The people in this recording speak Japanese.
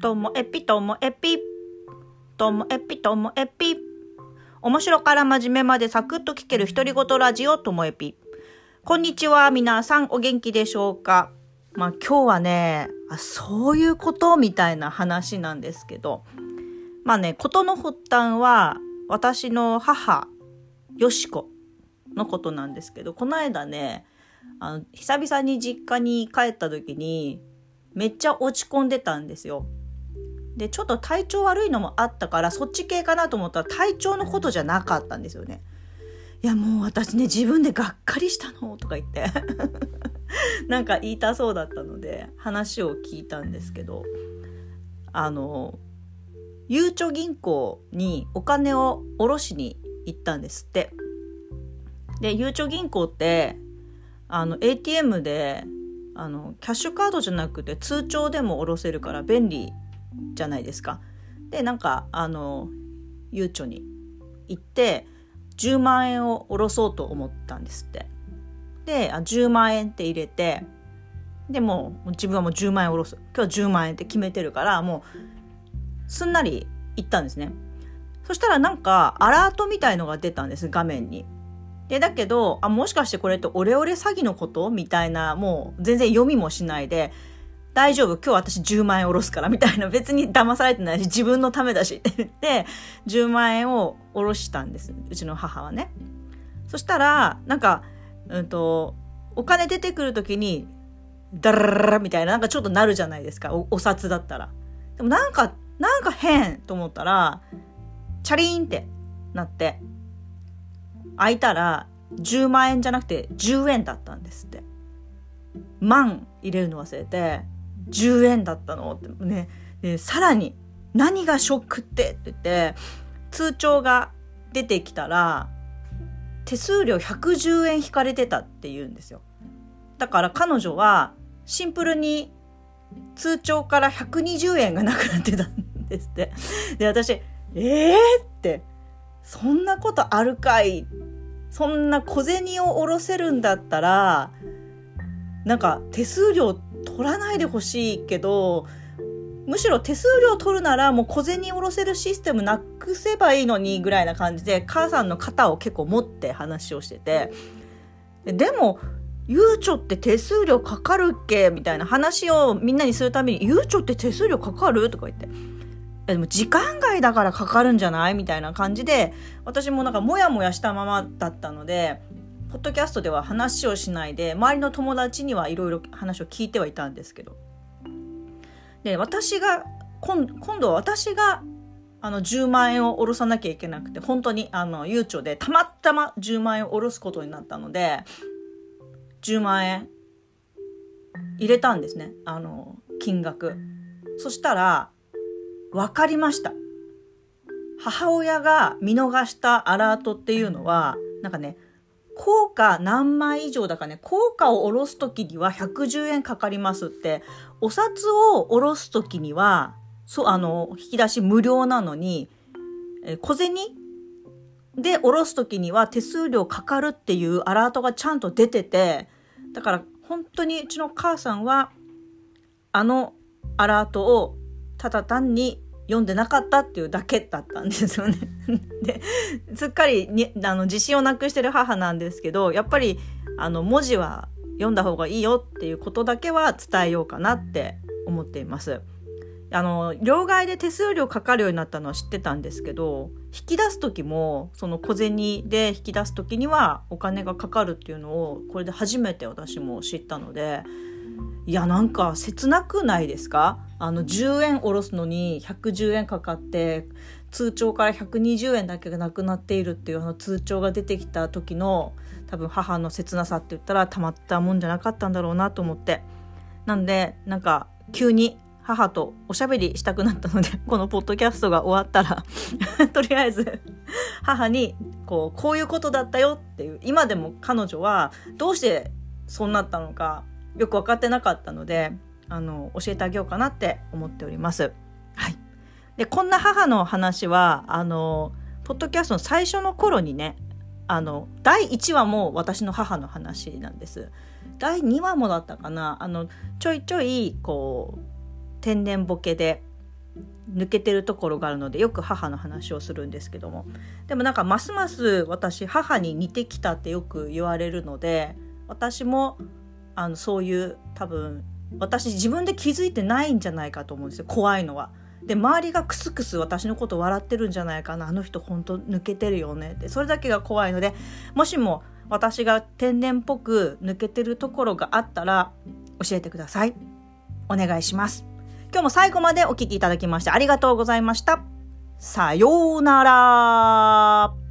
ともえぴともえぴともえぴともえぴ面白から真面目までサクッと聞ける独り言ラジオともえぴこんにちは皆さんお元気でしょうか？まあ今日はねあそういうことみたいな話なんですけど。まあねことの発端は私の母よしこのことなんですけど。この間ねあの久々に実家に帰った時にめっちゃ落ち込んでたんですよ。でちょっと体調悪いのもあったからそっち系かなと思ったら体調のことじゃなかったんですよね。いやもう私ね自分でがっかりしたのとか言って なんか言いたそうだったので話を聞いたんですけどあのゆうちょ銀行にお金を下ろしに行ったんですって。でゆうちょ銀行ってあの ATM であのキャッシュカードじゃなくて通帳でも下ろせるから便利じゃないですか。でなんかあのゆうちょに行って10万円を下ろそうと思ったんですって。であ10万円って入れてでも自分はもう10万円下ろす今日は10万円って決めてるからもうすんなり行ったんですね。そしたらなんかアラートみたいのが出たんです画面に。で、だけど、あ、もしかしてこれってオレオレ詐欺のこと？みたいな、もう全然読みもしないで、大丈夫今日私10万円下ろすからみたいな 別に騙されてないし自分のためだしって言って10万円を下ろしたんですうちの母はねそしたらなんかうんとお金出てくる時にダラララみたいななんかちょっとなるじゃないですかおお札だったらでもなんかなんか変と思ったらチャリーンってなって開いたら10万円じゃなくて10円だったんですって。万入れるの忘れて10円だったのってね。でさらに何がショックって？って言って通帳が出てきたら手数料110円引かれてたって言うんですよ。だから彼女はシンプルに通帳から120円がなくなってたんですって。で私えーって。そんなことあるかい。そんな小銭を下ろせるんだったらなんか手数料って取らないでほしいけどむしろ手数料取るならもう小銭下ろせるシステムなくせばいいのにぐらいな感じで母さんの肩を結構持って話をしてて。でもゆうちょって手数料かかるっけみたいな話をみんなにするためにゆうちょって手数料かかるとか言って。でも時間外だからかかるんじゃないみたいな感じで私もなんかモヤモヤしたままだったのでポッドキャストでは話をしないで周りの友達にはいろいろ話を聞いてはいたんですけど。で私が今今度は私があの10万円を下ろさなきゃいけなくて本当にあの悠長でたまたま10万円を下ろすことになったので10万円入れたんですね。あの金額。そしたら分かりました。母親が見逃したアラートっていうのは、なんかね、効果何枚以上だかね、効果を下ろすときには110円かかりますって、お札を下ろすときには、そう、あの、引き出し無料なのに、え小銭で下ろすときには手数料かかるっていうアラートがちゃんと出てて、だから本当にうちの母さんは、あのアラートをただ単に読んでなかったっていうだけだったんですよね ですっかりにあの自信をなくしてる母なんですけどやっぱりあの文字は読んだ方がいいよっていうことだけは伝えようかなって思っています。あの両替で手数料かかるようになったのは知ってたんですけど引き出す時もその小銭で引き出す時にはお金がかかるっていうのをこれで初めて私も知ったのでいやなんか切なくないですか？あの10円下ろすのに110円かかって通帳から120円だけがなくなっているっていうあの通帳が出てきた時の多分母の切なさって言ったらたまったもんじゃなかったんだろうなと思って。なんでなんか急に母とおしゃべりしたくなったので このポッドキャストが終わったら とりあえず母にこうこういうことだったよっていう今でも彼女はどうしてそうなったのかよく分かってなかったのであの教えてあげようかなって思っております。はい、でこんな母の話はあのポッドキャストの最初の頃にねあの第1話も私の母の話なんです。第2話もだったかなあのちょいちょいこう天然ボケで抜けてるところがあるのでよく母の話をするんですけどもでもなんかますます私母に似てきたってよく言われるので私もあのそういう多分私自分で気づいてないんじゃないかと思うんですよ。怖いのは。で周りがクスクス私のこと笑ってるんじゃないかな。あの人本当抜けてるよね。ってそれだけが怖いのでもしも私が天然っぽく抜けてるところがあったら教えてください。お願いします。今日も最後までお聴きいただきましてありがとうございました。さようなら。